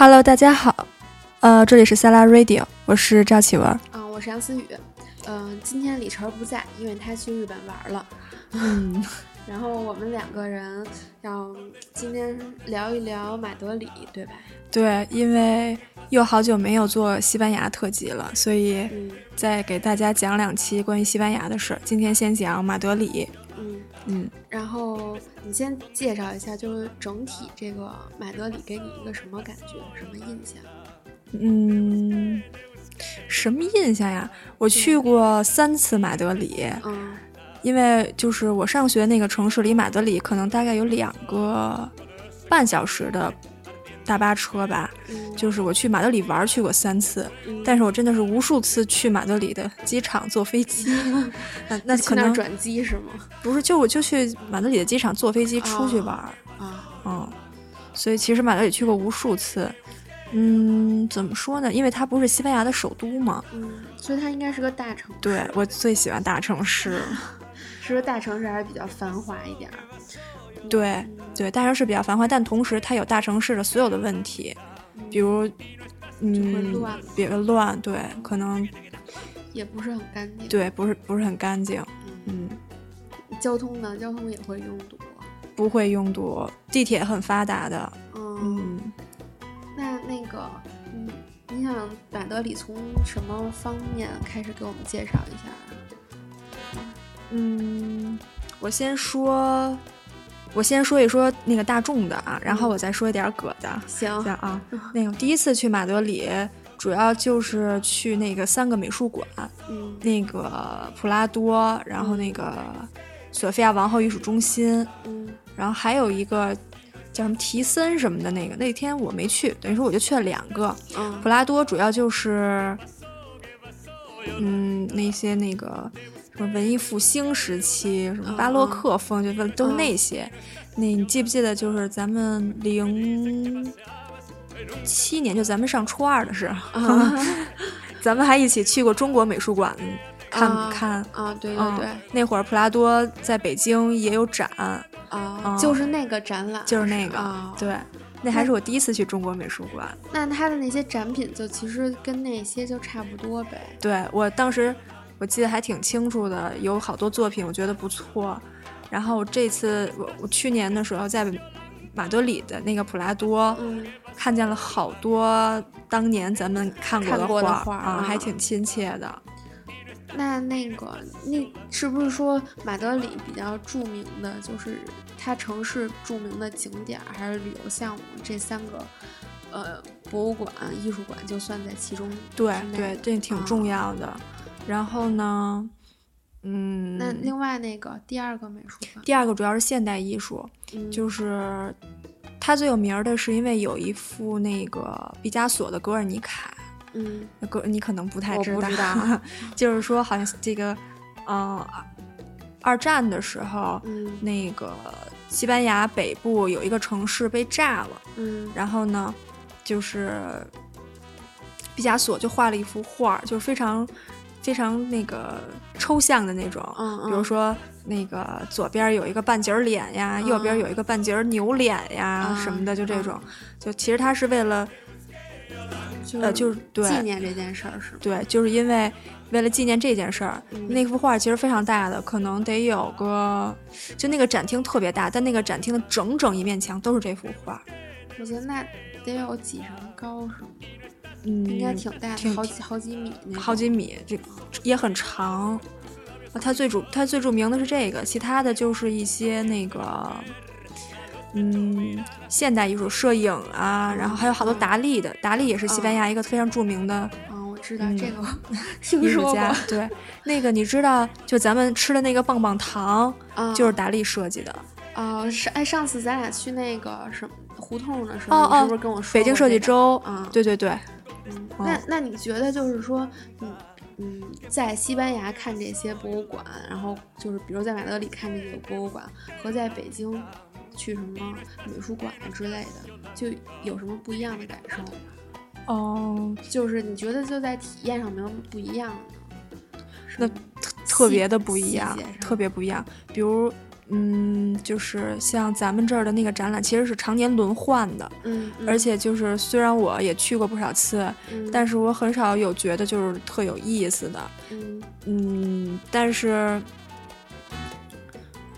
Hello，大家好，呃，这里是萨拉 Radio，我是赵启文。啊，我是杨思雨。嗯，今天李晨不在，因为他去日本玩了。嗯，然后我们两个人要今天聊一聊马德里，对吧？对，因为又好久没有做西班牙特辑了，所以嗯再给大家讲两期关于西班牙的事儿。今天先讲马德里。嗯。嗯，然后你先介绍一下，就是整体这个马德里给你一个什么感觉，什么印象？嗯，什么印象呀？我去过三次马德里，嗯因为就是我上学那个城市离马德里可能大概有两个半小时的大巴车吧。嗯，就是我去马德里玩儿去过三次，嗯但是我真的是无数次去马德里的机场坐飞机，那那可能那转机是吗？不是，就我就去马德里的机场坐飞机出去玩儿，啊，嗯，所以其实马德里去过无数次，嗯，怎么说呢？因为它不是西班牙的首都嘛，嗯，所以它应该是个大城市。对我最喜欢大城市，是个大城市，还是比较繁华一点儿。对嗯对，大城市比较繁华，但同时它有大城市的所有的问题，比如。嗯乱，比较乱，对，可能也不是很干净。，对，不是不是很干净，嗯，嗯，交通呢？交通也会拥堵。不会拥堵，地铁很发达的，嗯，嗯，那那个，嗯，你想马德里从什么方面开始给我们介绍一下啊？嗯，我先说，我先说一说那个大众的啊，然后我再说一点儿葛的，行。行啊，那个第一次去马德里，主要就是去那个三个美术馆，嗯那个普拉多，然后那个索菲亚王后艺术中心，嗯。然后还有一个叫什么提森什么的那个，那天我没去，等于说我就去了两个。嗯。普拉多主要就是，嗯，那些那个文艺复兴时期，什么巴洛克风，就都是那些。那你记不记得，就是咱们零七年，就咱们上初二的时候，啊 咱们还一起去过中国美术馆看、啊看。啊，对对嗯对，那会儿普拉多在北京也有展，啊，啊就是那个展览，就是那个，啊对，那还是我第一次去中国美术馆。那他的那些展品就其实跟那些就差不多呗。对我当时我记得还挺清楚的，有好多作品我觉得不错。然后这次我我去年的时候在马德里的那个普拉多、嗯看见了好多当年咱们看过的画啊，还挺亲切的。那那个，那是不是说马德里比较著名的就是它城市著名的景点儿还是旅游项目？这三个，呃，博物馆、艺术馆就算在其中对对，这挺重要的。然后呢，嗯，那另外那个第二个美术馆，第二个主要是现代艺术，嗯就是它最有名儿的是因为有一幅那个毕加索的《格尔尼卡》。嗯个你可能不太知道，不知道就是说好像这个，呃，二战的时候，嗯那个西班牙北部有一个城市被炸了，嗯然后呢，就是毕加索就画了一幅画儿，就是非常非常那个抽象的那种，嗯嗯比如说那个左边有一个半截脸呀，右边嗯有一个半截牛脸呀、嗯什么的，就这嗯种，就其实他是为了。就呃，就是对，纪念这件事儿是吗？对，就是因为为了纪念这件事儿，嗯那幅画其实非常大的，可能得有个，就那个展厅特别大，但那个展厅的整整一面墙都是这幅画，我觉得那得有几层高是吗？嗯，应该挺大好几好几米。好几米，这也很长。啊，它最主它最著名的是这个，其他的就是一些那个。嗯，现代艺术、摄影啊，然后还有好多嗯达利的，达利也是西班牙一个非常著名的嗯，我知道嗯这个，艺术家。对，那个你知道，就咱们吃的那个棒棒糖，啊，就是达利设计的。哦，是哎，上次咱俩去那个什么胡同的时候，哦是不是跟我说北京设计？周，啊对对对，那那你觉得就是说，嗯嗯，在西班牙看这些博物馆，然后就是比如在马德里看这个博物馆，和在北京去什么美术馆啊之类的，就有什么不一样的感受吗？哦，就是你觉得就在体验上没有不一样的呢？那特特别的不一样特别不一样。比如，嗯，就是像咱们这儿的那个展览，其实是常年轮换的，嗯，嗯。而且就是虽然我也去过不少次，嗯但是我很少有觉得就是特有意思的，嗯。嗯，但是，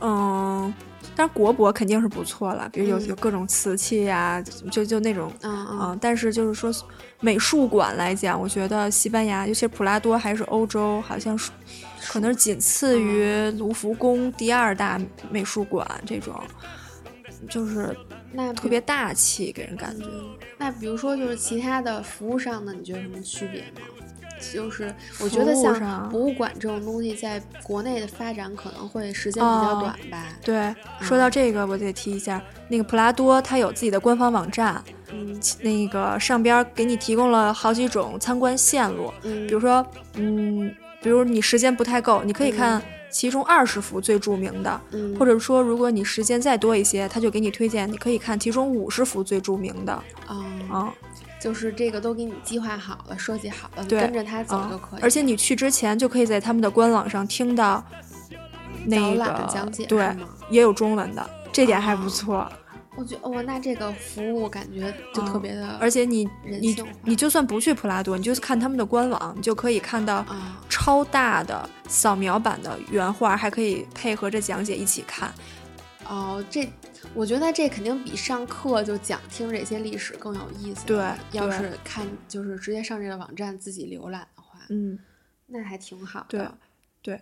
嗯，但是国博肯定是不错了，比如有嗯有各种瓷器呀、就就那种，嗯嗯嗯，但是就是说美术馆来讲，我觉得西班牙，尤其是普拉多还是欧洲，好像是可能是仅次于卢浮宫第二大美术馆这种，就是那特别大气，给人感觉。嗯那比如说，就是其他的服务上的，你觉得有什么区别吗？就是我觉得像博物馆这种东西，在国内的发展可能会时间比较哦短吧。对，说到这个，我得提一下，那个普拉多它有自己的官方网站，嗯。那个上边儿给你提供了好几种参观线路，嗯，比如说，嗯，比如你时间不太够，你可以看。其中二十幅最著名的，嗯，或者说如果你时间再多一些，他就给你推荐，你可以看其中五十幅最著名的，啊、啊、就是这个都给你计划好了、设计好了，你跟着他走啊就可以。而且你去之前就可以在他们的官网上听到那导个览讲解对，也有中文的，这点还不哦错。我觉得哇，那这个服务感觉就特别的，嗯而且你你你就算不去普拉多，你就看他们的官网，你就可以看到啊，超大的扫描版的原画，还可以配合着讲解一起看。哦，这我觉得这肯定比上课就讲听这些历史更有意思。对要是看就是直接上这个网站自己浏览的话，嗯，那还挺好对的。对，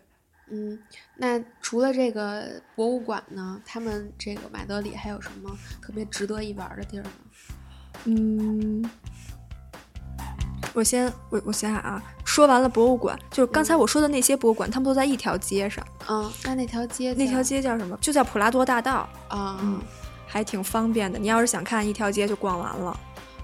嗯，那除了这个博物馆呢，他们这个马德里还有什么特别值得一玩的地儿吗？嗯，我先我我想想啊，说完了博物馆，就是刚才我说的那些博物馆，他们都在一条街上，嗯，那那条街那条街叫什么？就叫普拉多大道，啊，嗯还挺方便的。你要是想看一条街就逛完了。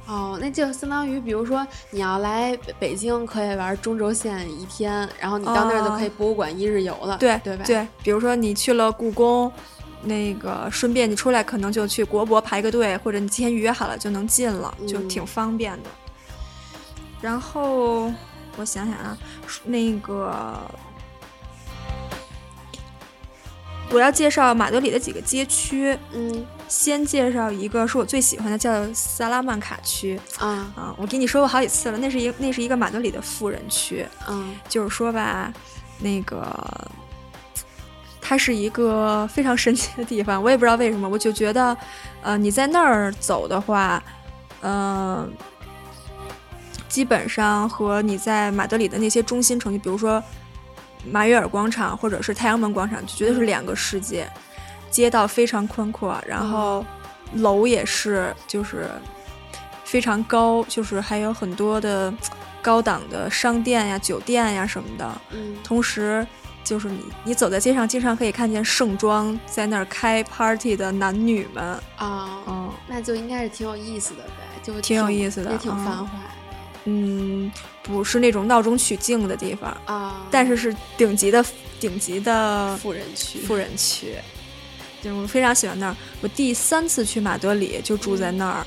哦，那就相当于，比如说你要来北北京，可以玩中轴线一天，然后你到那儿就可以博物馆一日游了，对对吧？对，比如说你去了故宫，那个顺便你出来可能就去国博排个队，或者你提前预约好了就能进了，就嗯挺方便的。然后我想想啊，那个我要介绍马德里的几个街区，嗯先介绍一个是我最喜欢的，叫萨拉曼卡区啊啊。我给你说过好几次了，那是一那是一个马德里的富人区。嗯就是说吧，那个它是一个非常神奇的地方，我也不知道为什么，我就觉得，呃，你在那儿走的话，嗯、基本上和你在马德里的那些中心城区，比如说马约尔广场或者是太阳门广场，就绝对是两个世界。街道非常宽阔，然后楼也是就是非常高，就是还有很多的高档的商店呀、酒店呀什么的。嗯同时，就是你你走在街上，经常可以看见盛装在那儿开 party 的男女们。啊，嗯那就应该是挺有意思的呗，就挺有意思的也挺嗯繁华嗯，不是那种闹中取静的地方，啊。但是是顶级的顶级的富人区，富人区。对，我非常喜欢那儿。我第三次去马德里就住在那儿，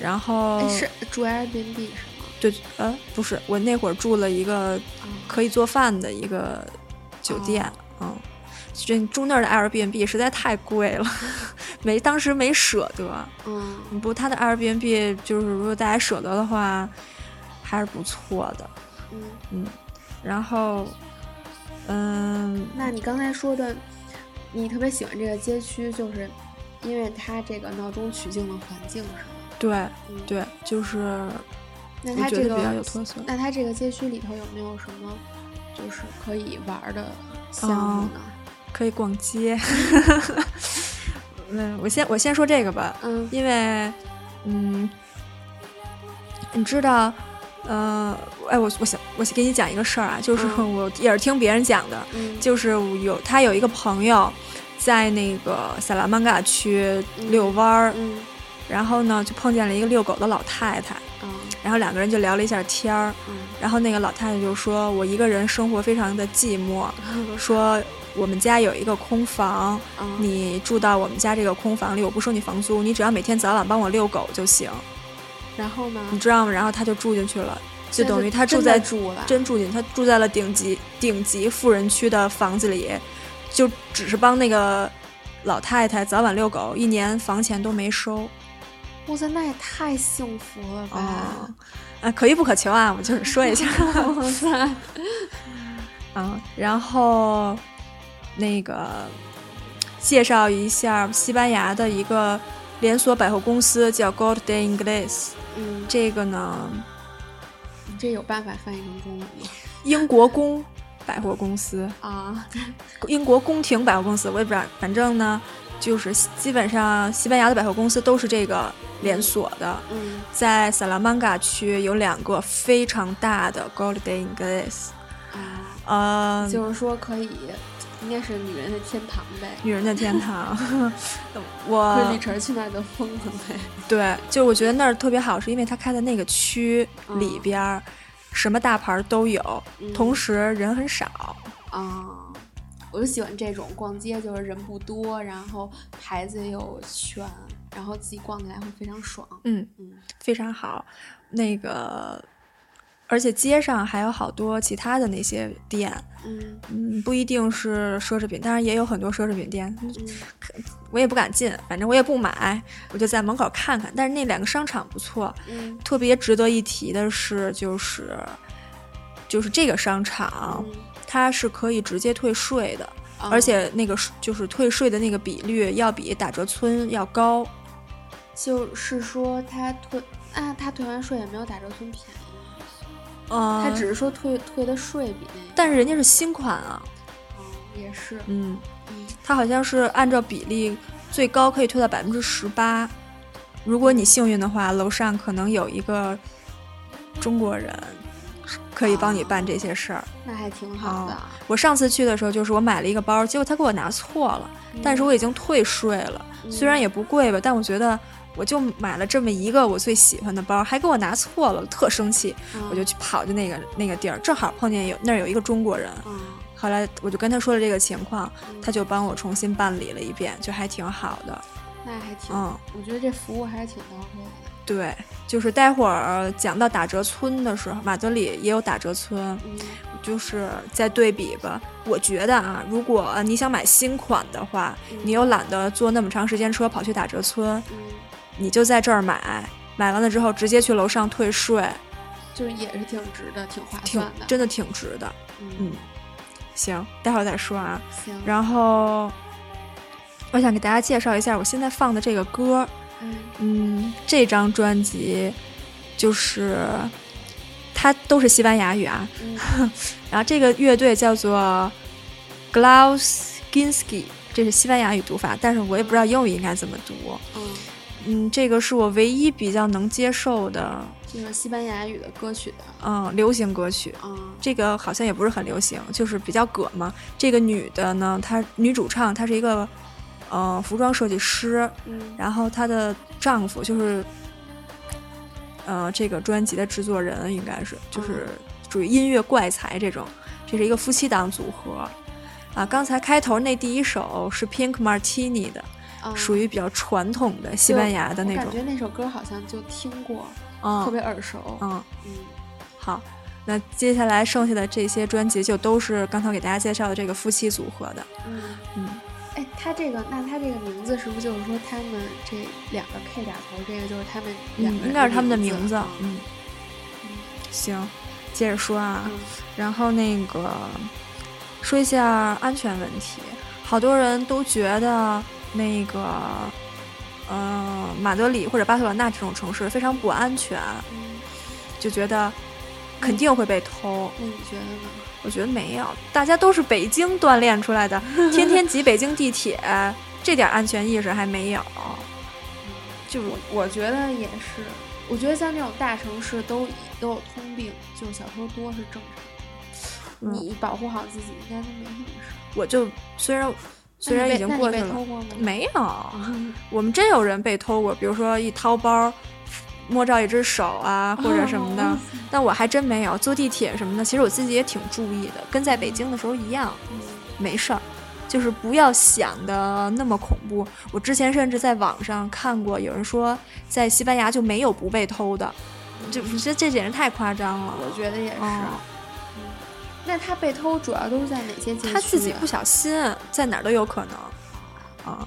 然后哎是住 Airbnb 是吗？对，呃，不是，我那会儿住了一个啊可以做饭的一个酒店，嗯，这住那儿的 Airbnb 实在太贵了，没当时没舍得。嗯不过他的 Airbnb 就是如果大家舍得的话，还是不错的。嗯，嗯，然后，嗯，那你刚才说的，你特别喜欢这个街区，就是因为它这个闹中取静的环境是吗？对嗯，对，就是那它这个比较有特色。那它这个街区里头有没有什么就是可以玩儿的项目呢？可以逛街。嗯，我先我先说这个吧，嗯因为，嗯，你知道，呃，哎，我我想我先给你讲一个事儿啊，就是嗯。我也是听别人讲的，嗯。就是有他有一个朋友在那个萨拉曼嘎区遛弯儿，嗯。然后呢就碰见了一个遛狗的老太太，啊然后两个人就聊了一下天儿，嗯。然后那个老太太就说：“我一个人生活非常的寂寞，说我们家有一个空房，啊你住到我们家这个空房里，我不收你房租，你只要每天早晚帮我遛狗就行，然后呢？你知道吗？”然后他就住进去了，就等于他住在住了，真住进，他住在了顶级顶级富人区的房子里，就只是帮那个老太太早晚遛狗，一年房钱都没收。哇塞，那也太幸福了吧！啊，啊，可遇不可求啊，我就是说一下。哇塞，嗯，然后那个介绍一下西班牙的一个连锁百货公司，叫 Gold de Ingles。嗯，这个呢，你这有办法翻译成中文吗？英国宫百货公司，啊，英国宫廷百货公司，我也不知道，反正呢，就是基本上西班牙的百货公司都是这个连锁的。嗯。在萨拉曼嘎区有两个非常大的 Gold de Ingles，啊，呃，就是说可以，应该是女人的天堂呗。女人的天堂。我是李晨去那儿都疯了呗。对，就我觉得那儿特别好，是因为它开在那个区嗯里边儿，什么大牌儿都有，嗯同时人很少。啊，我就喜欢这种逛街，就是人不多，然后牌子又全，然后自己逛起来会非常爽。嗯，嗯非常好。那个，而且街上还有好多其他的那些店，嗯嗯，不一定是奢侈品，当然也有很多奢侈品店，嗯我也不敢进，反正我也不买，我就在门口看看。但是那两个商场不错，嗯特别值得一提的是，就是就是这个商场，嗯，它是可以直接退税的，啊而且那个就是退税的那个比率要比打折村要高。就是说他退啊，他退完税也没有打折村便宜，嗯，他只是说退退的税比那个，但是人家是新款啊，嗯也是，嗯，嗯它好像是按照比例最高可以退到百分之十八。如果你幸运的话，楼上可能有一个中国人可以帮你办这些事儿。那还挺好的。我上次去的时候，就是我买了一个包，结果他给我拿错了，但是我已经退税了，嗯虽然也不贵吧，但我觉得我就买了这么一个我最喜欢的包，还给我拿错了，特生气，嗯。我就去跑去那个那个地儿，正好碰见有那儿有一个中国人，嗯。后来我就跟他说了这个情况，嗯。他就帮我重新办理了一遍，就还挺好的。那还挺，嗯，我觉得这服务还是挺到位的。对，就是待会儿讲到打折村的时候，马德里也有打折村，嗯。就是再对比吧。我觉得啊，如果你想买新款的话，嗯。你又懒得坐那么长时间车跑去打折村，嗯，你就在这儿买，买完了之后直接去楼上退税，就是也是挺值的，挺划算的。真的挺值的。嗯。嗯，行，待会儿再说啊。行，然后我想给大家介绍一下我现在放的这个歌，嗯。嗯，这张专辑就是它都是西班牙语啊，嗯。然后这个乐队叫做 Glauskinski，这是西班牙语读法，但是我也不知道英语应该怎么读。嗯，嗯，这个是我唯一比较能接受的，这个西班牙语的歌曲的。嗯，流行歌曲。嗯这个好像也不是很流行，就是比较葛嘛。这个女的呢，她女主唱她是一个呃服装设计师，嗯然后她的丈夫就是呃这个专辑的制作人，应该是就是属于音乐怪才这种。这是一个夫妻档组合啊。刚才开头那第一首是 Pink Martini 的，嗯属于比较传统的西班牙的那种我感，觉那首歌好像就听过，特嗯别耳熟。嗯，嗯。好。那接下来剩下的这些专辑就都是刚才给大家介绍的这个夫妻组合的，嗯，嗯，哎，他这个，那他这个名字是不是就是说他们这两个 K 打头，这个就是他们两嗯，应该是他们的名名字，嗯。嗯，行，接着说啊，嗯。然后那个说一下安全问题，好多人都觉得那个，呃，马德里或者巴塞罗那这种城市非常不安全，嗯，就觉得肯定会被偷。那你觉得呢？我觉得没有，大家都是北京锻炼出来的，天天挤北京地铁，这点安全意识还没有。就我我觉得也是，我觉得像这种大城市都都有通病，就是小偷多是正常的。嗯你保护好自己，应该都没什么事。我就虽然虽然已经过去了？没有，我们真有人被偷过，比如说一掏包，摸着一只手啊或者什么的，哦但我还真没有。坐地铁什么的，其实我自己也挺注意的，跟在北京的时候一样，嗯没事儿。就是不要想的那么恐怖。我之前甚至在网上看过，有人说在西班牙就没有不被偷的，就这这简直太夸张了。我觉得也是。那他被偷主要都是在哪些街区啊？他自己不小心，在哪儿都有可能。啊。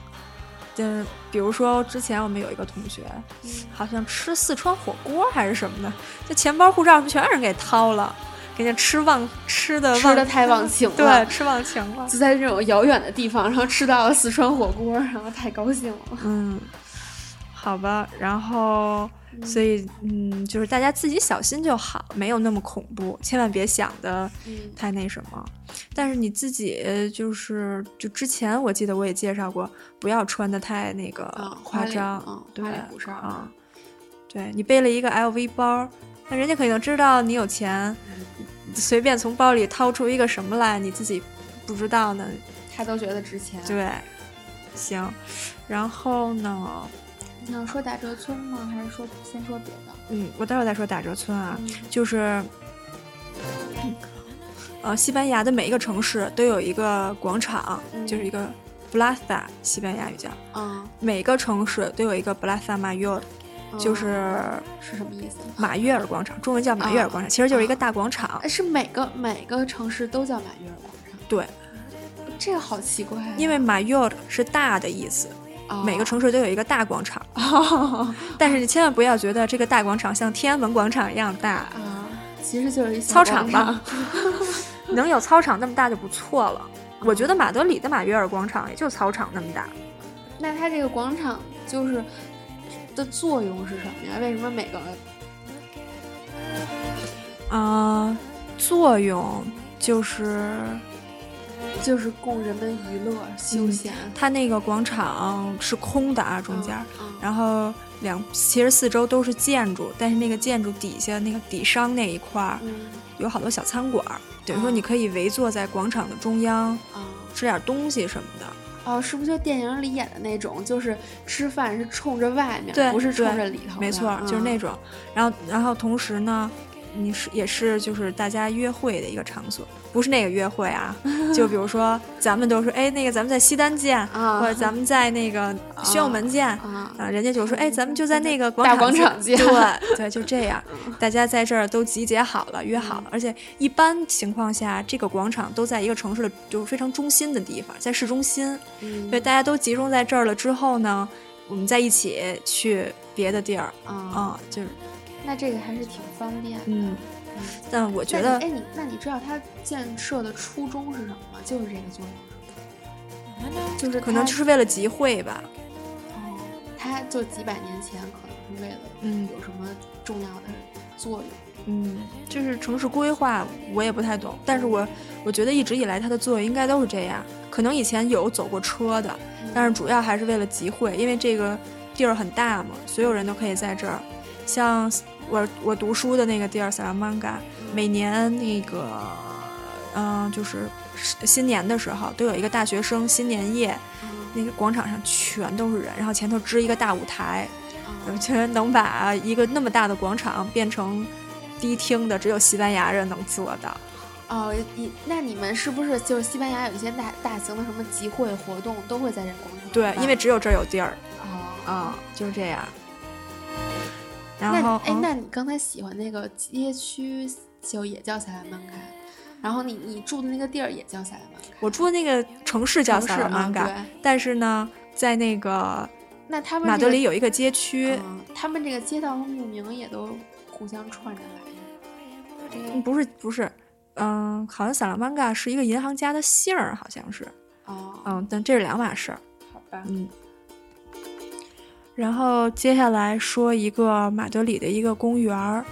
就是比如说之前我们有一个同学，好像吃四川火锅还是什么的，就钱包、护照全让人给掏了，给人吃忘吃的吃的太忘情了，对，吃忘情了，就在这种遥远的地方，然后吃到了四川火锅，然后太高兴了。嗯，好吧，然后。所以，嗯，就是大家自己小心就好，没有那么恐怖，千万别想的太那什么。但是你自己就是，就之前我记得我也介绍过，不要穿的太那个夸张，对啊，对你背了一个 LV 包，那人家肯定知道你有钱，随便从包里掏出一个什么来，你自己不知道呢，他都觉得值钱。对，行，然后呢？你要说打折村吗？还是说先说别的？嗯，我待会儿再说打折村啊。就是，呃，西班牙的每一个城市都有一个广场，就是一个 plaza，西班牙语叫。嗯。每个城市都有一个 plaza mayor，就是是什么意思？马约尔广场，中文叫马约尔广场，其实就是一个大广场。是每个每个城市都叫马约尔广场？对。这个好奇怪。因为马约尔是大的意思。每个城市都有一个大广场，但是你千万不要觉得这个大广场像天安门广场一样大啊，其实就是一操场吧，能有操场那么大就不错了。我觉得马德里的马约尔广场也就操场那么大。那它这个广场就是的作用是什么呀？为什么每个啊作用就是？就是供人们娱乐休闲。它那个广场是空的啊，中间，然后两其实四周都是建筑，但是那个建筑底下那个底商那一块儿有好多小餐馆，等于说你可以围坐在广场的中央，吃点东西什么的。哦，是不是就电影里演的那种？就是吃饭是冲着外面，不是冲着里头。没错，就是那种。然后，然后同时呢。你是也是就是大家约会的一个场所，不是那个约会啊，就比如说 咱们都说，哎，那个咱们在西单见，或者咱们在那个宣武门见，啊，人家就说，哎，咱们就在那个大广场见，对 对，就这样，大家在这儿都集结好了，约好了，而且一般情况下，这个广场都在一个城市的就是非常中心的地方，在市中心，所以大家都集中在这儿了之后呢，我们再一起去别的地儿，啊，就是。那这个还是挺方便的，嗯，但我觉得，哎，你那你知道它建设的初衷是什么吗？就是这个作用，就是可能就是为了集会吧。哦，它就几百年前可能是为了，嗯，有什么重要的作用？嗯，就是城市规划我也不太懂，但是我我觉得一直以来它的作用应该都是这样。可能以前有走过车的，但是主要还是为了集会，因为这个地儿很大嘛，所有人都可以在这儿，像。我我读书的那个地儿，萨拉曼嘎，每年那个，嗯，就是新年的时候，都有一个大学生新年夜，那个广场上全都是人，然后前头支一个大舞台，我觉得能把一个那么大的广场变成迪厅的，只有西班牙人能做到。哦，你那你们是不是就是西班牙有一些大大型的什么集会活动都会在这广场？对，因为只有这儿有地儿。哦，啊，就是这样。然后，哎，那你刚才喜欢那个街区就也叫萨拉曼卡，然后你你住的那个地儿也叫萨拉曼卡。我住的那个城市叫萨拉曼卡，但是呢，在那个那他们马德里有一个街区，他们这个街道和路名也都互相串着来。不是不是，嗯，好像萨拉曼卡是一个银行家的姓儿，好像是。哦，嗯，但这是两码事儿。好吧，嗯。然后接下来说一个马德里的一个公园儿，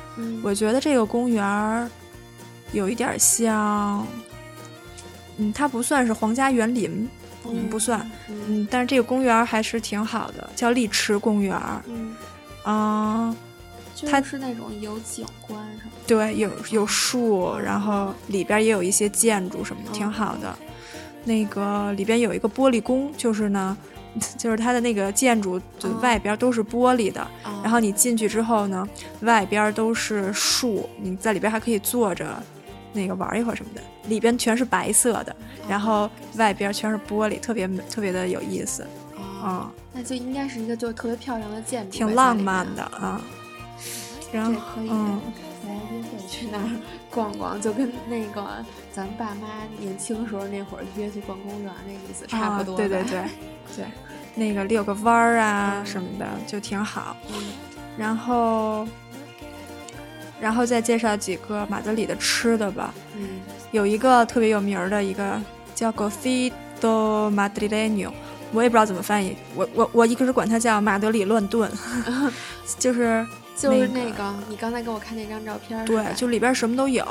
我觉得这个公园儿有一点像，嗯，它不算是皇家园林，嗯，不算，嗯，但是这个公园还是挺好的，叫丽池公园儿，嗯，啊，它是那种有景观什么？对，有有树，然后里边也有一些建筑什么的，挺好的。那个里边有一个玻璃宫，就是呢。就是它的那个建筑，就外边都是玻璃的，然后你进去之后呢，外边都是树，你在里边还可以坐着，那个玩一会儿什么的，里边全是白色的，然后外边全是玻璃，特别特别的有意思，啊，那就应该是一个就特别漂亮的建筑，挺浪漫的啊，然后嗯，来约会去那儿逛逛，就跟那个咱爸妈年轻时候那会儿约去逛公园那意思差不多、啊。对对对 对，那个遛个弯儿啊什么的就挺好。嗯然后，然后再介绍几个马德里的吃的吧。嗯有一个特别有名儿的一个叫 Gofido Madrileño 我也不知道怎么翻译，我我我一直管它叫马德里乱炖，就是就是那那个你刚才给我看那张照片儿，对，就里边什么都有。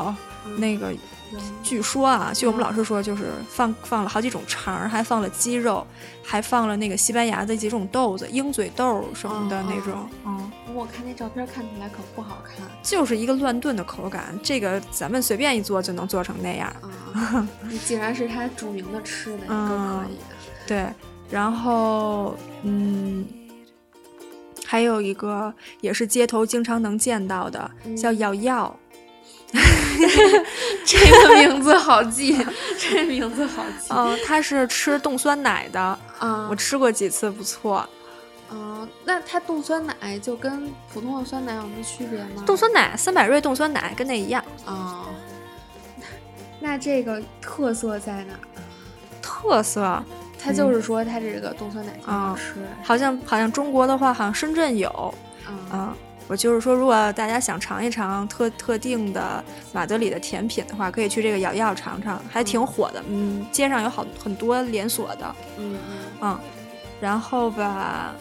嗯那个有据说啊，据我们嗯老师说，就是放放了好几种肠儿，还放了鸡肉，还放了那个西班牙的几种豆子，鹰嘴豆什么的哦那种，嗯，我看那照片看起来可不好看就是一个乱炖的口感。这个咱们随便一做就能做成那样。啊！你既然是他著名的吃的，你都可以的。对，然后嗯，还有一个也是街头经常能见到的，叫嗯咬药。这个名字好记，这名字好记。嗯、它是吃冻酸奶的，啊我吃过几次，不错。嗯，那它冻酸奶就跟普通的酸奶有什么区别吗？冻酸奶，三百瑞冻酸奶跟那一样。啊，那这个特色在哪儿？特色它就是说他这个冻酸奶挺好啊吃。好像好像中国的话，好像深圳有。啊嗯，我就是说，如果大家想尝一尝特特定的马德里的甜品的话，可以去这个咬药尝尝，还挺火的。嗯，街上有好很多连锁的。嗯嗯，然后吧，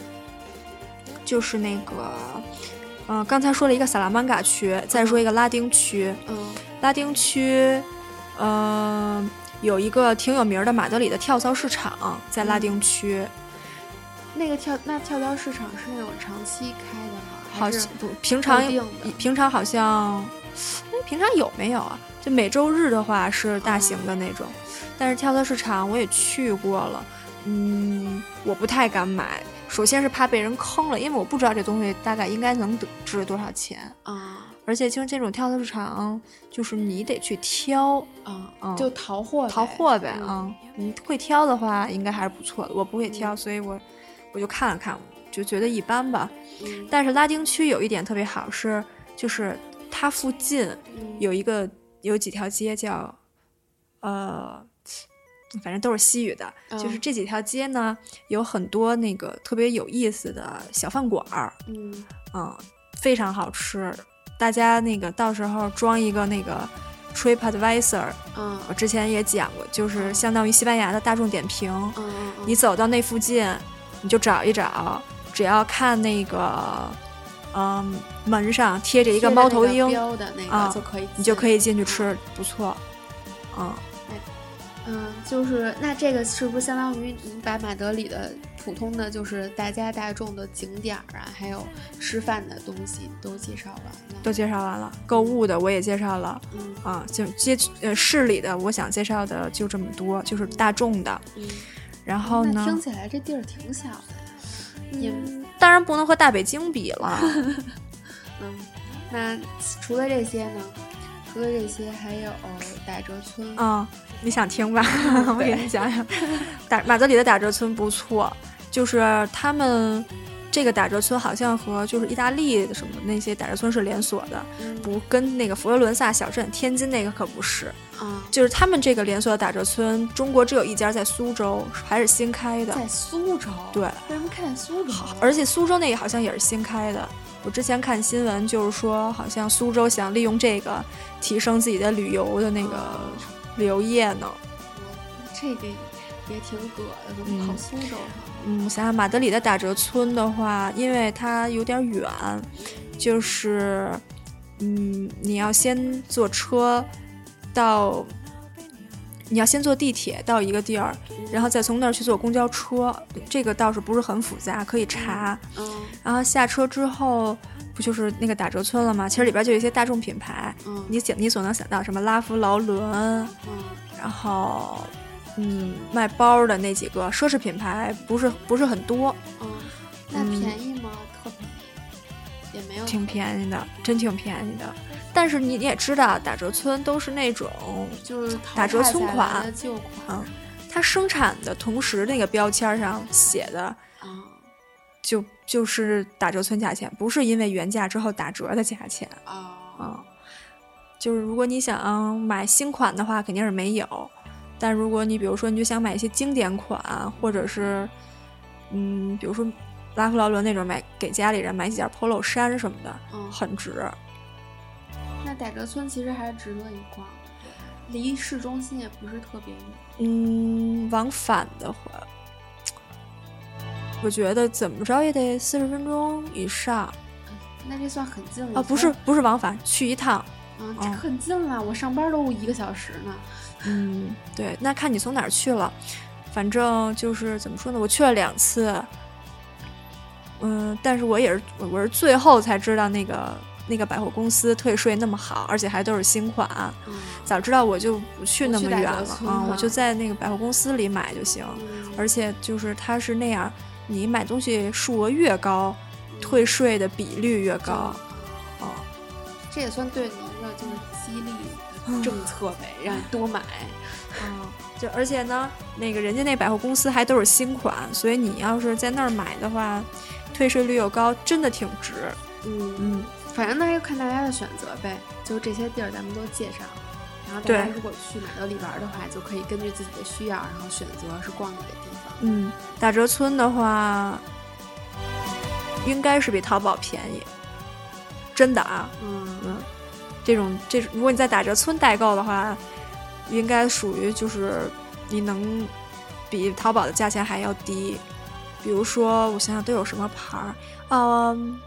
就是那个，嗯、刚才说了一个萨拉曼卡区，再说一个拉丁区。嗯嗯拉丁区，嗯、有一个挺有名儿的马德里的跳蚤市场，在拉丁区。那个跳那跳蚤市场是那种长期开的吗？好像不平常平常好像，哎，平常有没有啊？就每周日的话是大型的那种，但是跳蚤市场我也去过了，嗯，我不太敢买。首先是怕被人坑了，因为我不知道这东西大概应该能得值多少钱，啊而且就是这种跳蚤市场，就是你得去挑啊嗯就淘货淘货呗，嗯啊、你会挑的话应该还是不错的。我不会挑，所以我我就看了看，就觉得一般吧。嗯但是拉丁区有一点特别好是，就是它附近嗯有一个有几条街叫，呃，反正都是西语的，就是嗯这几条街呢有很多那个特别有意思的小饭馆儿，嗯嗯，非常好吃。大家那个到时候装一个那个 TripAdvisor，嗯我之前也讲过，就是相当于西班牙的大众点评。嗯嗯你走到那附近，你就找一找，只要看那个，嗯，门上贴着一个猫头鹰，标的那啊个就可以，你就可以进去吃，不错。嗯，嗯，就是那这个是不是相当于你把马德里的普通的就是大家大众的景点儿啊，还有吃饭的东西都介绍完了？都介绍完了，购物的我也介绍了。嗯啊，就街呃市里的，我想介绍的就这么多，就是大众的。嗯，然后呢，听起来这地儿挺小的呀。也嗯当然不能和大北京比了。嗯，那除了这些呢？除了这些，还有打折村。啊、你想听吧？我给你讲讲，打马德里的打折村不错，就是他们这个打折村好像和就是意大利的什么那些打折村是连锁的，嗯不跟那个佛罗伦萨小镇、天津那个可不是，啊，就是他们这个连锁的打折村，中国只有一家在苏州，还是新开的。在苏州。对，为什么开在苏州？而且苏州那个好像也是新开的。我之前看新闻，就是说好像苏州想利用这个提升自己的旅游的那个旅游业呢。这个也挺葛的，怎么跑苏州？嗯，想想马德里的打折村的话，因为它有点远，就是嗯，你要先坐车到，你要先坐地铁到一个地儿，然后再从那儿去坐公交车，这个倒是不是很复杂，可以查。嗯然后下车之后，不就是那个打折村了吗？其实里边就有一些大众品牌，嗯。你想你所能想到什么拉夫劳伦，嗯。然后嗯卖包的那几个奢侈品牌不是不是很多，嗯，那嗯。便宜吗？特便宜，也没有。挺便宜的，真挺便宜的。但是你你也知道，打折村都是那种，就是打折村款。的旧款。嗯，它生产的同时那个标签上写的啊。就就是打折村价钱，不是因为原价之后打折的价钱啊啊。就是如果你想买新款的话，肯定是没有。但如果你比如说你就想买一些经典款，或者是嗯，比如说拉夫劳伦那种买给家里人买几件 polo 衫什么的，嗯，很值。那打折村其实还是值得一逛的，离市中心也不是特别远。嗯，往返的话，我觉得怎么着也得四十分钟以上。那这算很近了啊？不是，不是往返，去一趟。嗯，这很近了，我上班都一个小时呢。嗯，对，那看你从哪儿去了。反正就是怎么说呢，我去了两次。嗯，但是我也是，我是最后才知道那个那个百货公司退税那么好，而且还都是新款。嗯，早知道我就不去那么远了啊，我就在那个百货公司里买就行。而且就是它是那样，你买东西数额越高，退税的比率越高。哦，这也算对你一个就是激励政策呗，让你多买。嗯，就而且呢，那个人家那百货公司还都是新款，所以你要是在那儿买的话，退税率又高，真的挺值。嗯嗯，反正那就看大家的选择呗。就这些地儿咱们都介绍，然后大家如果去马德里玩的话，就可以根据自己的需要，然后选择是逛哪个地方。嗯，打折村的话，应该是比淘宝便宜，真的啊。嗯。嗯，这种这如果你在打折村代购的话。应该属于就是你能比淘宝的价钱还要低，比如说我想想都有什么牌儿，嗯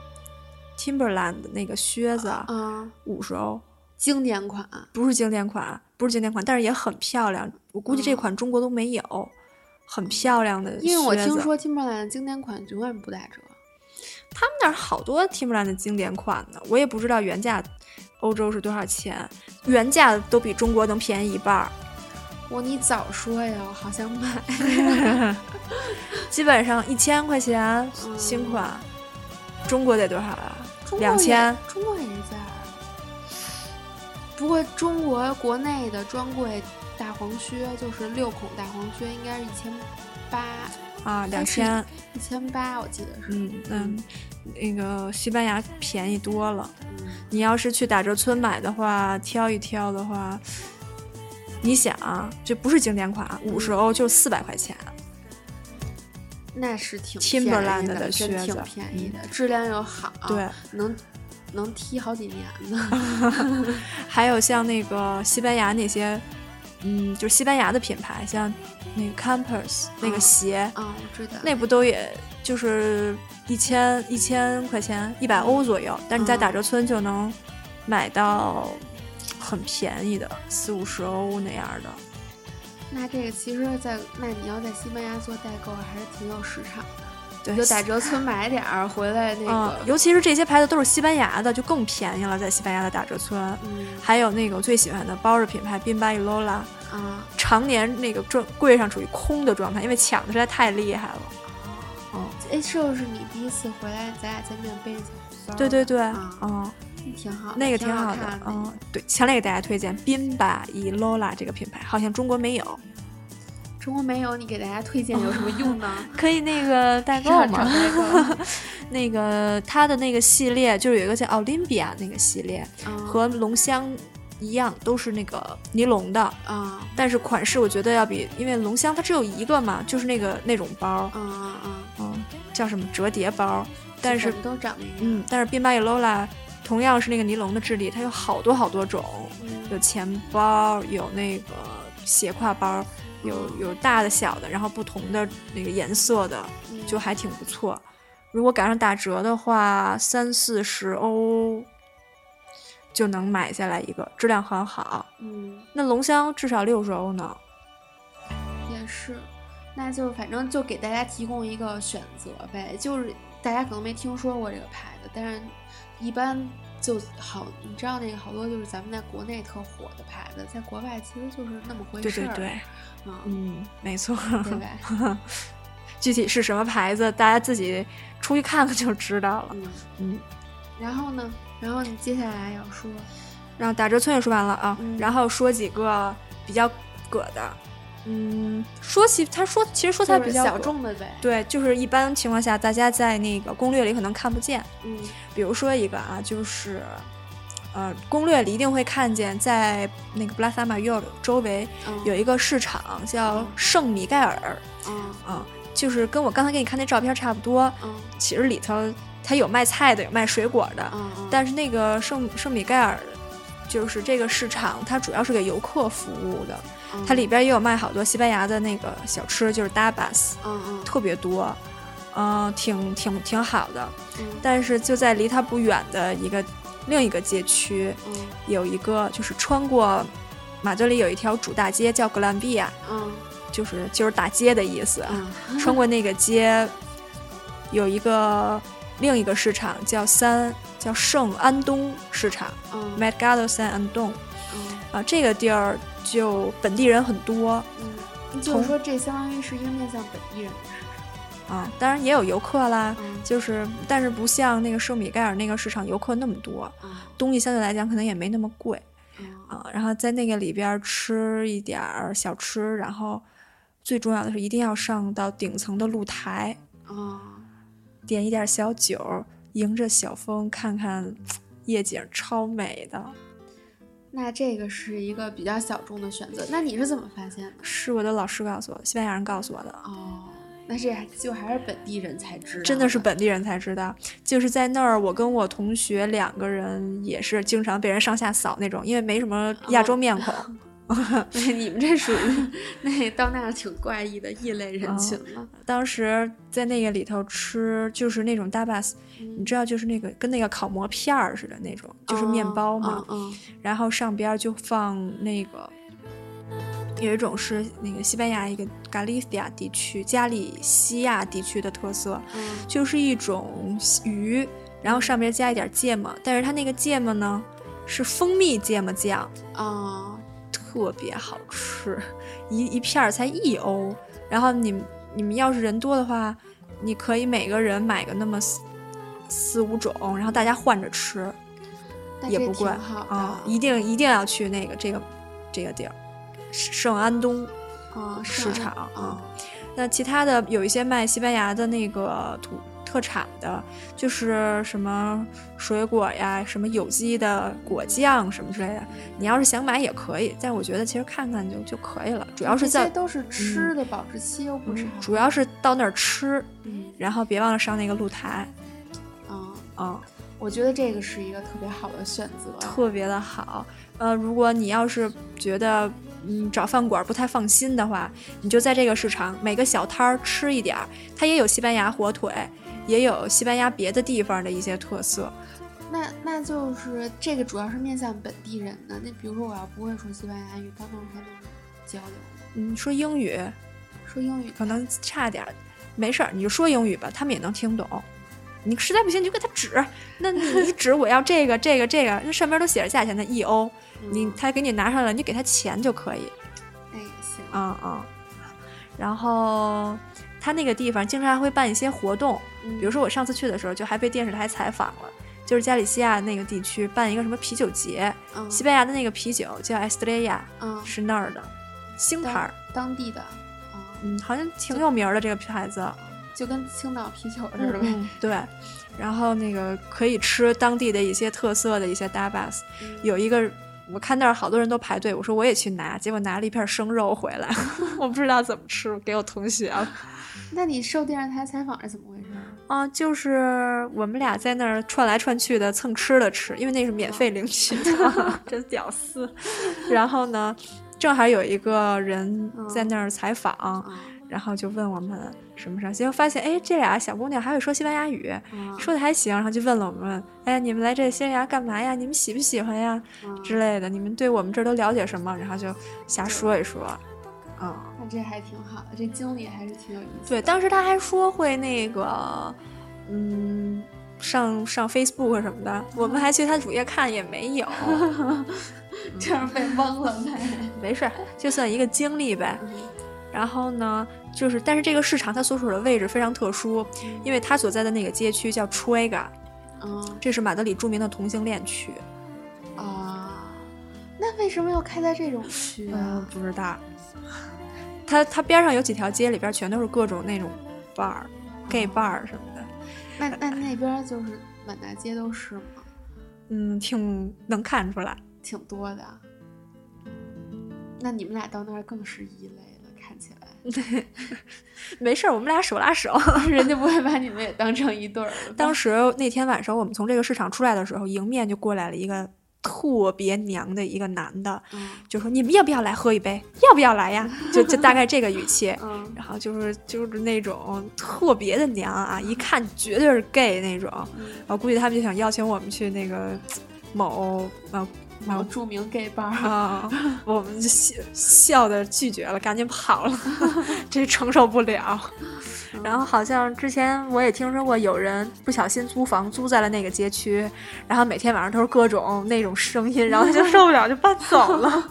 ，Timberland 的那个靴子，啊，五十欧，经典款，不是经典款，不是经典款，但是也很漂亮。我估计这款中国都没有，很漂亮的。因为我听说 Timberland 经典款永远不打折，他们那儿好多 Timberland 的经典款呢，我也不知道原价。欧洲是多少钱？原价都比中国能便宜一半儿。哇，你早说呀，我好想买。基本上一千块钱新款，中国得多少啊？两千。中国也价。不过中国国内的专柜大黄靴，就是六孔大黄靴，应该是一千八啊，两千一千八，我记得是。嗯嗯。那个西班牙便宜多了，你要是去打折村买的话，挑一挑的话，你想啊，这不是经典款，五十欧就四百块钱，那是挺 Timberland 的靴子，挺便宜的，质量又好，对，能能踢好几年呢。还有像那个西班牙那些，嗯，就是西班牙的品牌，像那个 Campers 那个鞋，啊，我知道，那不都也就是。一千一千块钱，一百欧左右，但你在打折村就能买到很便宜的，四五十欧那样的。那这个其实，在那你要在西班牙做代购，还是挺有市场的。对，就打折村买点儿回来那个，尤其是这些牌子都是西班牙的，就更便宜了。在西班牙的打折村，嗯，还有那个我最喜欢的包着品牌宾巴伊罗拉，啊，常年那个状柜上处于空的状态，因为抢的实在太厉害了。哦，哎，是不是你第一次回来，咱俩见面背着小红包？对对对，嗯，挺好，那个挺好的，嗯，对，强烈给大家推荐宾巴伊罗拉这个品牌，好像中国没有，中国没有，你给大家推荐有什么用呢？可以那个代购嘛，那个它的那个系列就是有一个叫奥林比亚那个系列，和龙香。一样都是那个尼龙的。啊，但是款式我觉得要比，因为龙香它只有一个嘛，就是那个那种包，嗯嗯嗯，嗯，叫什么折叠包，但是都长一样，嗯，但是宾巴伊罗拉同样是那个尼龙的质地，它有好多好多种，有钱包，有那个斜挎包，有有大的小的，然后不同的那个颜色的，就还挺不错。如果赶上打折的话，三四十欧。就能买下来一个，质量很好。嗯，那龙香至少六十欧呢。也是，那就反正就给大家提供一个选择呗。就是大家可能没听说过这个牌子，但是一般就好，你知道那个好多就是咱们在国内特火的牌子，在国外其实就是那么回事儿。对对对，嗯嗯，没错。对吧？具体是什么牌子，大家自己出去看看就知道了。嗯嗯，然后呢？然后你接下来要说，然后打折村也说完了啊，然后说几个比较葛的，嗯，说起他说其实说他比较小众的呗，对，就是一般情况下大家在那个攻略里可能看不见，嗯，比如说一个啊，就是呃，攻略里一定会看见，在那个布拉萨马约尔周围嗯有一个市场叫嗯圣米盖尔，嗯啊、就是跟我刚才给你看那照片差不多。嗯其实里头它有卖菜的，有卖水果的，嗯嗯，但是那个圣圣米盖尔，就是这个市场，它主要是给游客服务的。嗯。它里边也有卖好多西班牙的那个小吃，就是 tapas，嗯嗯。特别多，嗯、挺挺挺好的。嗯。但是就在离它不远的一个另一个街区，嗯。有一个就是穿过马德里有一条主大街叫格兰比亚，嗯。就是就是大街的意思。嗯。穿过那个街，有一个另一个市场叫三叫圣安东市场嗯。（Mercado San Andon） 嗯。啊，这个地儿就本地人很多嗯，就是说这相当于是一个面向本地人的市场。啊，当然也有游客啦，嗯就是但是不像那个圣米盖尔那个市场游客那么多，嗯东西相对来讲可能也没那么贵嗯啊。然后在那个里边儿吃一点儿小吃，然后最重要的是一定要上到顶层的露台，啊点一点小酒，迎着小风看看夜景，超美的。那这个是一个比较小众的选择。那你是怎么发现的？是我的老师告诉我，西班牙人告诉我的，哦，那这就还是本地人才知道，真的是。本地人才知道。就是在那儿，我跟我同学两个人也是经常被人上下扫那种，因为没什么亚洲面孔。对，你们这属于那到那儿挺怪异的异类人群了。当时在那个里头吃，就是那种 tapas，、你知道，就是那个跟那个烤馍片儿似的那种，就是面包嘛。嗯然后上边就放那个，有一种是那个西班牙一个加利西亚地区、加利西亚地区的特色，嗯。就是一种鱼，然后上边加一点芥末，但是它那个芥末呢是蜂蜜芥末酱，嗯啊特别好吃，一一片儿才一欧。然后你们你们要是人多的话，你可以每个人买个那么四四五种，然后大家换着吃。也不贵啊、一定一定要去那个这个这个地儿，圣安东啊市场啊啊。那其他的有一些卖西班牙的那个土特产的，就是什么水果呀，什么有机的果酱什么之类的。你要是想买也可以，但我觉得其实看看就就可以了。主要是这些在都是吃的，保质期又不长。主要是到那儿吃，嗯然后别忘了上那个露台嗯嗯。我觉得这个是一个特别好的选择。特别的好。呃，如果你要是觉得嗯找饭馆不太放心的话，你就在这个市场每个小摊儿吃一点儿，它也有西班牙火腿，也有西班牙别的地方的一些特色。那那就是这个主要是面向本地人的。那比如说我要不会说西班牙语，到那儿还能交流吗？嗯，说英语说英语可能差点儿，没事儿，你就说英语吧，他们也能听懂。你实在不行你就给他指，那你你指我要这个这个这个，那上面都写着价钱的，一欧，你嗯他给你拿上来，你给他钱就可以。那也行。嗯嗯，然后他那个地方经常还会办一些活动，嗯比如说我上次去的时候，就还被电视台采访了，就是加利西亚那个地区办一个什么啤酒节，嗯西班牙的那个啤酒叫 Estrella，嗯是那儿的星牌儿，当地的啊，嗯，好像挺有名儿的这个牌子，就跟青岛啤酒似的呗。嗯，对。然后那个可以吃当地的一些特色的一些 dabas，嗯有一个我看那儿好多人都排队，我说我也去拿，结果拿了一片生肉回来，我不知道怎么吃，给我同学了。那你受电视台采访是怎么回事？啊，就是我们俩在那儿串来串去的蹭吃的吃，因为那是免费领取的，真屌丝。然后呢，正好有一个人在那儿采访，啊然后就问我们什么什么，结果发现哎，这俩小姑娘还会说西班牙语，啊说的还行，然后就问了我们，哎，你们来这西班牙干嘛呀？你们喜不喜欢呀？之类的，你们对我们这儿都了解什么？然后就瞎说一说，嗯。那这还挺好的，这经历还是挺有意思的。对，当时他还说会那个，嗯，上上 Facebook 什么的，我们还去他主页看也没有，这样被蒙了呗。没事儿，就算一个经历呗。然后呢，就是但是这个市场它所处的位置非常特殊，因为它所在的那个街区叫 Trega，嗯这是马德里著名的同性恋区。啊，那为什么要开在这种区嗯啊？，不知道。它它边上有几条街，里边全都是各种那种 bar、gay bar 什么的。那那那边就是满大街都是吗？嗯，挺能看出来。挺多的。那你们俩到那儿更是一类了，看起来。没事儿，我们俩手拉手。人家不会把你们也当成一对儿。当时那天晚上，我们从这个市场出来的时候，迎面就过来了一个特别娘的一个男的，嗯就说：“你们要不要来喝一杯？要不要来呀？”就就大概这个语气。嗯然后就是就是那种特别的娘啊，一看绝对是 gay 那种。嗯然后估计他们就想邀请我们去那个某呃某著名 gay bar。啊，我们就笑笑的拒绝了，赶紧跑了，这承受不了。然后好像之前我也听说过有人不小心租房租在了那个街区，然后每天晚上都是各种那种声音，然后他就受不了就搬走了。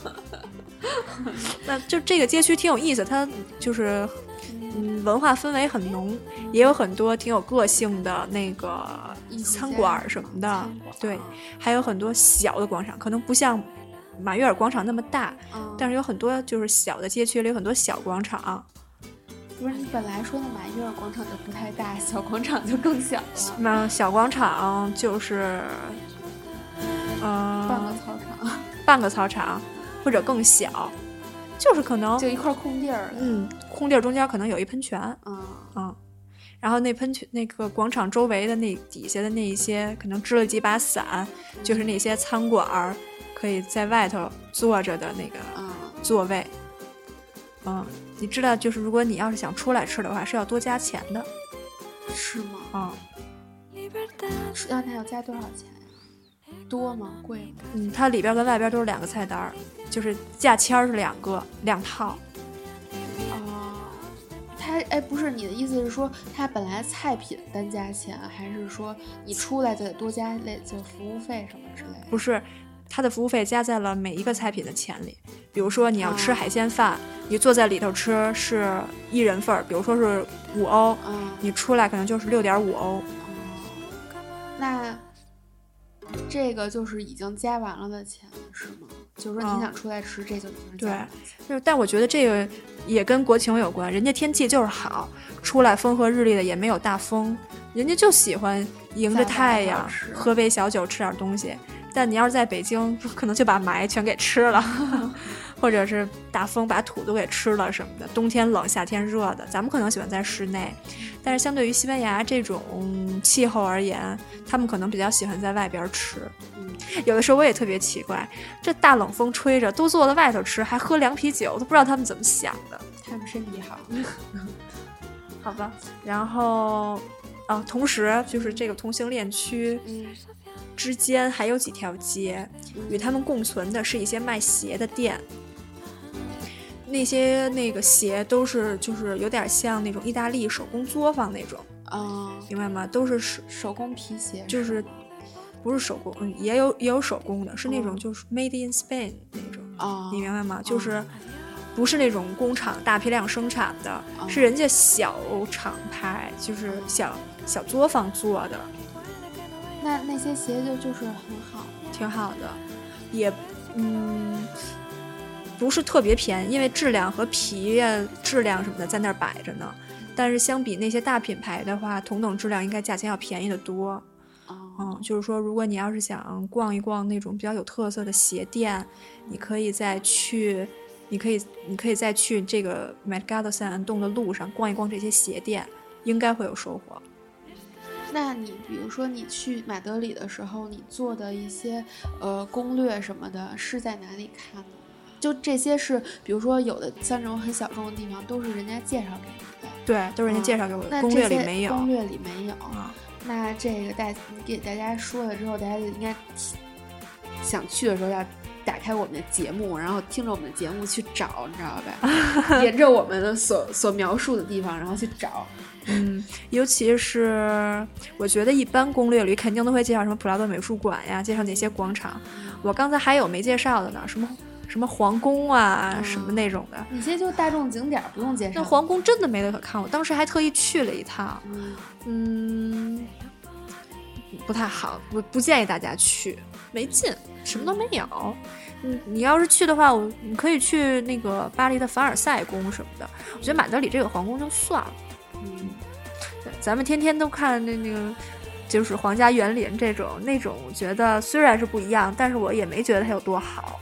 那就这个街区挺有意思，它就是嗯文化氛围很浓，也有很多挺有个性的那个餐馆儿什么的，对，还有很多小的广场，可能不像马约尔广场那么大，嗯，但是有很多就是小的街区里有很多小广场。不是你本来说的马约尔广场就不太大，小广场就更小了，那小广场就是，呃，半个操场，半个操场或者更小，就是可能就一块空地儿。嗯，空地儿中间可能有一喷泉，嗯嗯，然后那喷泉那个广场周围的那底下的那一些可能支了几把伞，就是那些餐馆儿可以在外头坐着的那个嗯，座位。嗯，你知道，就是如果你要是想出来吃的话，是要多加钱的。是吗？嗯是那它要加多少钱呀？多吗？贵吗？嗯，它里边跟外边都是两个菜单儿，就是价签儿是两个两套。哦，它哎，不是你的意思是说，它本来菜品单加钱，还是说你出来就得多加类就是服务费什么之类的？不是，它的服务费加在了每一个菜品的钱里。比如说你要吃哦海鲜饭，你坐在里头吃是一人份儿，比如说是五欧，嗯，你出来可能就是六点五欧。哦，那这个就是已经加完了的钱，是吗？就是说嗯你想出来吃，这就对。就是，但我觉得这个也跟国情有关，人家天气就是好，出来风和日丽的，也没有大风，人家就喜欢迎着太阳喝杯小酒，吃点东西。但你要是在北京，可能就把霾全给吃了，或者是大风把土都给吃了什么的。冬天冷，夏天热的，咱们可能喜欢在室内，但是相对于西班牙这种气候而言，他们可能比较喜欢在外边吃。嗯，有的时候我也特别奇怪，这大冷风吹着，都坐在外头吃，还喝凉啤酒，都不知道他们怎么想的。他们身体好。好吧，然后，啊，同时就是这个同性恋区嗯之间还有几条街，与嗯他们共存的是一些卖鞋的店。那些那个鞋都是就是有点像那种意大利手工作坊那种，啊，明白吗？都是手手工皮鞋就是是不是手工，嗯，也有也有手工的，是那种嗯就是 made in Spain 那种，啊，你明白吗？就是不是那种工厂大批量生产的，哦是人家小厂牌，就是小小作坊做的，那那些鞋就就是很好。挺好的，也嗯不是特别便宜，因为质量和皮呀、质量什么的在那儿摆着呢。但是相比那些大品牌的话，同等质量应该价钱要便宜得多。哦，嗯，就是说，如果你要是想逛一逛那种比较有特色的鞋店，你可以再去，你可以，你可以再去这个 m a d g a d o 三安洞的路上逛一逛这些鞋店，应该会有收获。那你比如说你去马德里的时候，你做的一些呃攻略什么的，是在哪里看的？就这些是，比如说有的像这种很小众的地方，都是人家介绍给你的。对，都是人家介绍给我的，攻略里没有。攻略里没有。啊，那这个大你给大家说了之后，大家就应该想去的时候要打开我们的节目，然后听着我们的节目去找，你知道吧？沿着我们的所所描述的地方，然后去找。嗯，尤其是我觉得一般攻略里肯定都会介绍什么普拉多美术馆呀，介绍哪些广场。我刚才还有没介绍的呢，什么什么皇宫啊，什么那种的。你些就大众景点儿，不用介绍。那皇宫真的没得可看，我当时还特意去了一趟。嗯，嗯，不太好，不不建议大家去，没劲，什么都没有。你，你要是去的话，我你可以去那个巴黎的凡尔赛宫什么的。我觉得马德里这个皇宫就算了。嗯对，咱们天天都看那那个就是皇家园林这种那种，我觉得虽然是不一样，但是我也没觉得它有多好。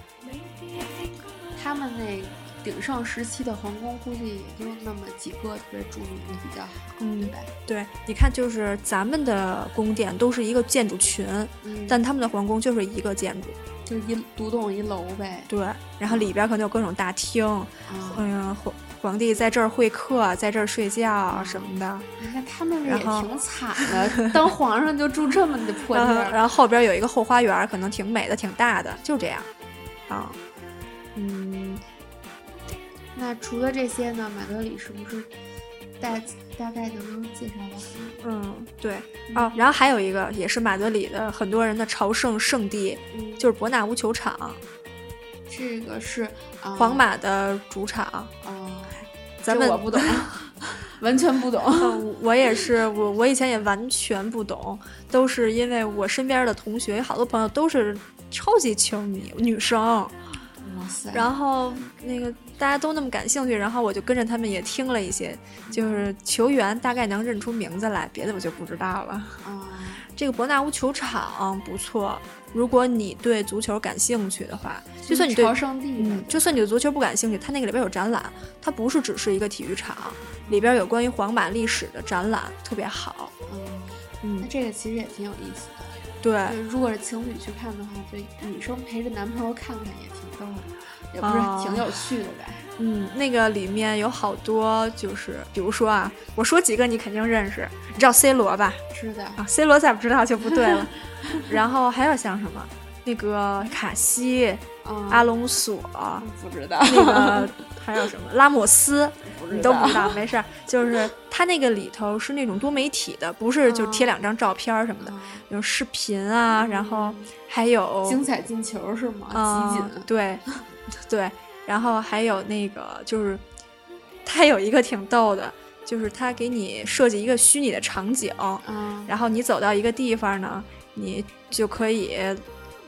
他们那鼎盛时期的皇宫，估计也就那么几个特别著名的比较好，嗯对吧？对，你看，就是咱们的宫殿都是一个建筑群，嗯，但他们的皇宫就是一个建筑。就一独栋一楼呗。对，然后里边可能有各种大厅，啊，嗯，皇皇帝在这儿会客，在这儿睡觉什么的。那他们也挺惨的，当皇上就住这么的破。然后后边有一个后花园，可能挺美的，挺大的，就这样。啊，嗯，那除了这些呢，马德里是不是大大概就都介绍完了？嗯，对。哦，然后还有一个也是马德里的很多人的朝圣圣地，嗯，就是伯纳乌球场，这个是啊，皇马的主场。哦，咱们不懂，完全不懂。嗯，我也是，我我以前也完全不懂，都是因为我身边的同学有好多朋友都是超级球迷，女生，然后那个大家都那么感兴趣，然后我就跟着他们也听了一些，就是球员大概能认出名字来，别的我就不知道了。啊，这个伯纳乌球场不错，如果你对足球感兴趣的话，就算你对嗯，就算你对足球不感兴趣，它那个里边有展览，它不是只是一个体育场，里边有关于皇马历史的展览，特别好。嗯，嗯那，这个其实也挺有意思的。对，如果是情侣去看的话，就女生陪着男朋友看看也挺逗的，也不哦是挺有趣的呗。嗯，那个里面有好多，就是比如说啊，我说几个你肯定认识，你知道 C 罗吧？知道，啊，C 罗再不知道就不对了。然后还有像什么，那个卡西、嗯，阿隆索，不知道，那个 还有什么拉莫斯，你都不知道，没事。就是它那个里头是那种多媒体的，不是就贴两张照片什么的，嗯。有视频啊，然后还有精彩进球是吗？啊集锦，对对，然后还有那个就是，它有一个挺逗的，就是它给你设计一个虚拟的场景，嗯，然后你走到一个地方呢，你就可以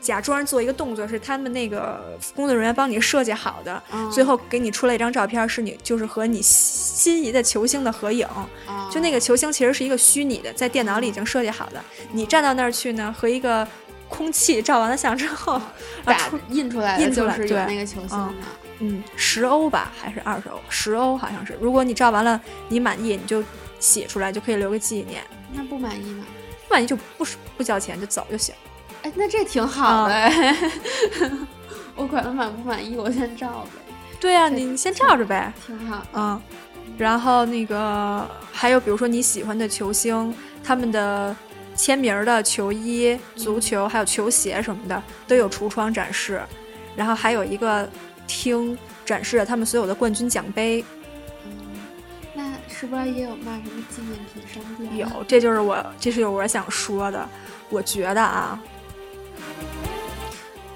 假装做一个动作，是他们那个工作人员帮你设计好的，嗯最后给你出来一张照片，是你就是和你心仪的球星的合影。啊就那个球星其实是一个虚拟的，在电脑里已经设计好的，你站到那儿去呢，和一个空气照完了相之后，啊打出印出来的印出来就是有对那个球星嗯的。嗯十欧吧，还是二十欧？十欧好像是。如果你照完了你满意，你就写出来，就可以留个纪念。那不满意呢？不满意就不不交钱就走就行。哎，那这挺好的哎。我管他满不满意，我先照呗，对啊，你你先照着呗。挺好。嗯，然后那个还有比如说你喜欢的球星，他们的签名儿的球衣、足球还有球鞋什么的都有橱窗展示，然后还有一个厅展示了他们所有的冠军奖杯。嗯，那是不是也有卖什么纪念品商店？有，这就是我，这是我想说的。我觉得啊，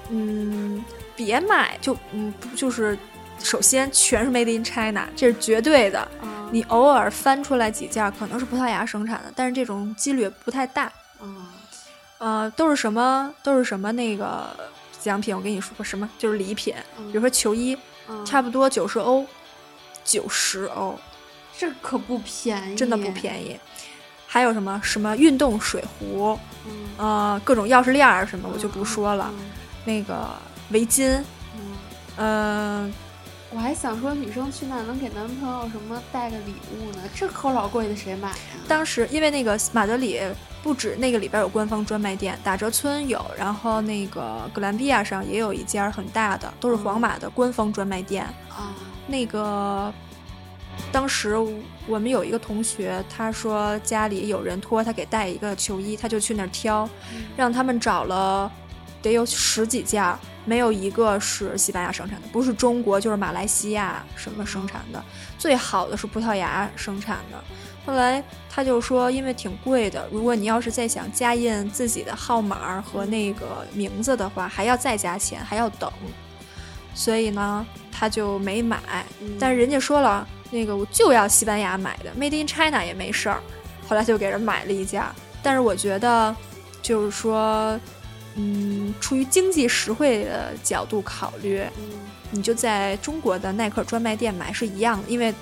嗯，别买，就嗯，不就是首先全是 Made in China，这是绝对的。啊，你偶尔翻出来几件，可能是葡萄牙生产的，但是这种几率不太大。嗯，呃，都是什么？都是什么那个奖品？我跟你说什么？就是礼品，比如说球衣，嗯差不多九十欧，九十欧，这可不便宜，真的不便宜。还有什么什么运动水壶，嗯。呃，各种钥匙链儿什么，我就不说了。嗯那个围巾，嗯嗯、我还想说，女生去那儿能给男朋友什么带个礼物呢？这可老贵的，谁买呀？当时因为那个马德里不止那个里边有官方专卖店，打折村有，然后那个格兰比亚上也有一家很大的，都是皇马的官方专卖店。啊，那个当时我们有一个同学，他说家里有人托他给带一个球衣，他就去那儿挑，让他们找了得有十几件儿，没有一个是西班牙生产的，不是中国就是马来西亚什么生产的，最好的是葡萄牙生产的。后来他就说，因为挺贵的，如果你要是再想加印自己的号码和那个名字的话，还要再加钱，还要等。所以呢，他就没买。嗯但是人家说了，那个我就要西班牙买的，Made in China 也没事儿。后来就给人买了一件儿。但是我觉得，就是说，嗯，出于经济实惠的角度考虑，嗯你就在中国的耐克专卖店买是一样的，因为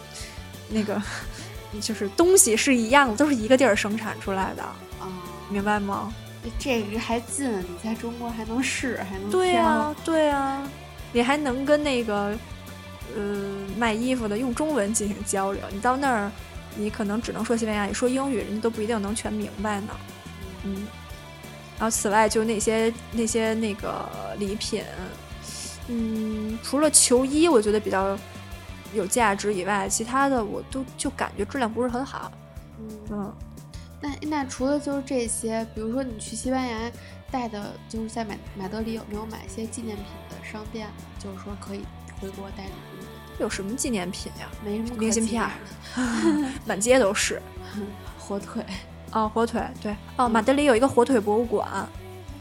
那个 就是东西是一样的，都是一个地儿生产出来的。啊，明白吗？这个还近，你在中国还能试，还能对挑呀、对呀、你还能跟那个呃卖衣服的用中文进行交流。你到那儿，你可能只能说西班牙语，说英语人家都不一定能全明白呢。嗯，然后此外就那些那些那个礼品，嗯，除了球衣我觉得比较有价值以外，其他的我都就感觉质量不是很好。嗯，嗯，那那除了就是这些，比如说你去西班牙带的，就是在马马德里有没有买一些纪念品的商店呢？就是说可以回国带礼物的，有什么纪念品呀？没什么明信片儿 满街都是。火腿，哦，火腿，对，哦，马德里有一个火腿博物馆，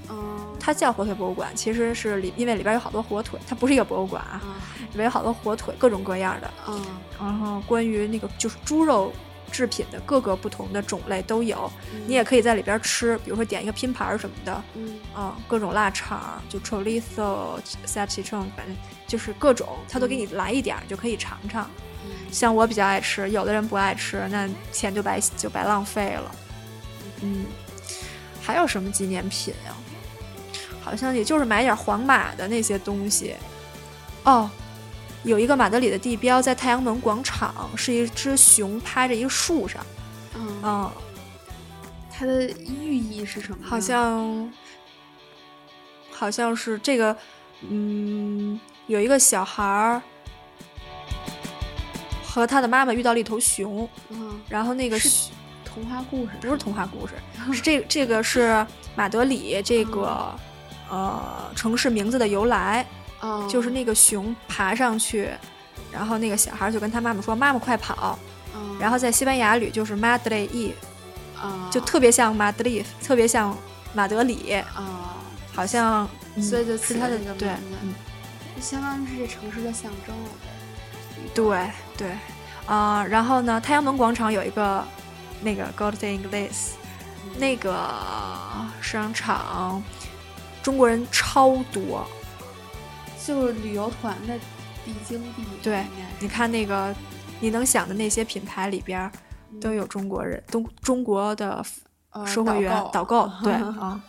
嗯它叫火腿博物馆，其实是里因为里边有好多火腿，它不是一个博物馆啊，啊里边有好多火腿，各种各样的，嗯然后关于那个就是猪肉制品的各个不同的种类都有，你也可以在里边吃，比如说点一个拼盘什么的，嗯啊、各种腊肠，就 chorizo、salchichon，反正就是各种，他都给你来一点儿，就可以尝尝。嗯像我比较爱吃，有的人不爱吃，那钱就白就白浪费了。嗯，还有什么纪念品呀、好像也就是买点皇马的那些东西。哦，有一个马德里的地标在太阳门广场，是一只熊趴着一个树上。嗯，嗯，它的寓意是什么？好像好像是这个，嗯，有一个小孩儿和他的妈妈遇到了一头熊，嗯。然后那个是童话故事？不是童话故事，是这这个是马德里这个、呃城市名字的由来，哦，就是那个熊爬上去，然后那个小孩就跟他妈妈说：“妈妈快跑！”嗯，然后在西班牙语就是 Madrid 啊就特别像 Madrid，特别像马德里，啊，好像、嗯所以就是他的对嗯相当于是这城市的象征了呗。对对，啊、然后呢，太阳门广场有一个那个 Gold Inglés，那个商场中国人超多。就是旅游团的必经地。对你看那个，你能想的那些品牌里边儿都有中国人，中中国的呃售货员导导购，对啊。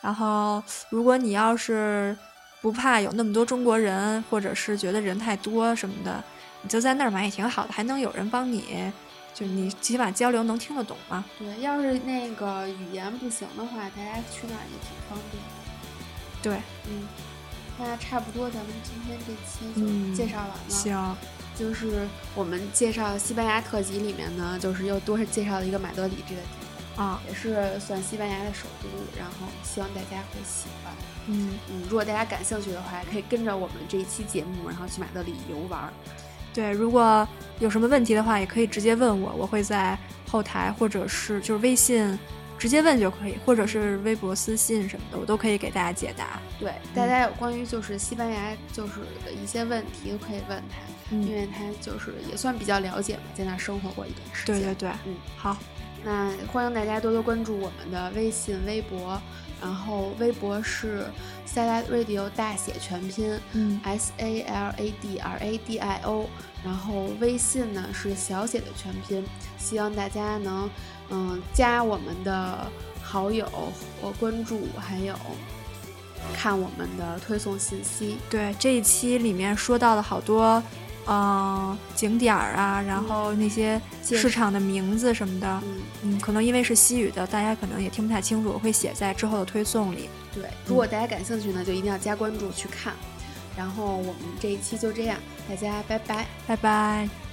然后，如果你要是不怕有那么多中国人，或者是觉得人太多什么的，你就在那儿买也挺好的，还能有人帮你，就你起码交流能听得懂嘛。对，要是那个语言不行的话，大家去那儿也挺方便。对，嗯，那差不多，咱们今天这期嗯就介绍完了。行，就是我们介绍西班牙特辑里面呢，就是又多是介绍了一个马德里这个地方。啊，也是算西班牙的首都，然后希望大家会喜欢。嗯，嗯，如果大家感兴趣的话，可以跟着我们这一期节目，然后去马德里游玩儿。对，如果有什么问题的话，也可以直接问我，我会在后台或者是就是微信直接问就可以，或者是微博私信什么的，我都可以给大家解答。对，大家有关于就是西班牙就是的一些问题都可以问他，因嗯，为他就是也算比较了解嘛，在那儿生活过一段时间。对对对，嗯，好，那欢迎大家多多关注我们的微信、微博，然后微博是 Salad Radio 大写全拼，嗯 S A L A D R A D I O，然后微信呢是小写的全拼，希望大家能嗯加我们的好友和关注，还有看我们的推送信息。对，这一期里面说到了好多，嗯、景点儿啊，然后那些市场的名字什么的，嗯，嗯，可能因为是西语的，大家可能也听不太清楚，我会写在之后的推送里。对，如果大家感兴趣呢，就一定要加关注去看。然后我们这一期就这样，大家拜拜。拜拜。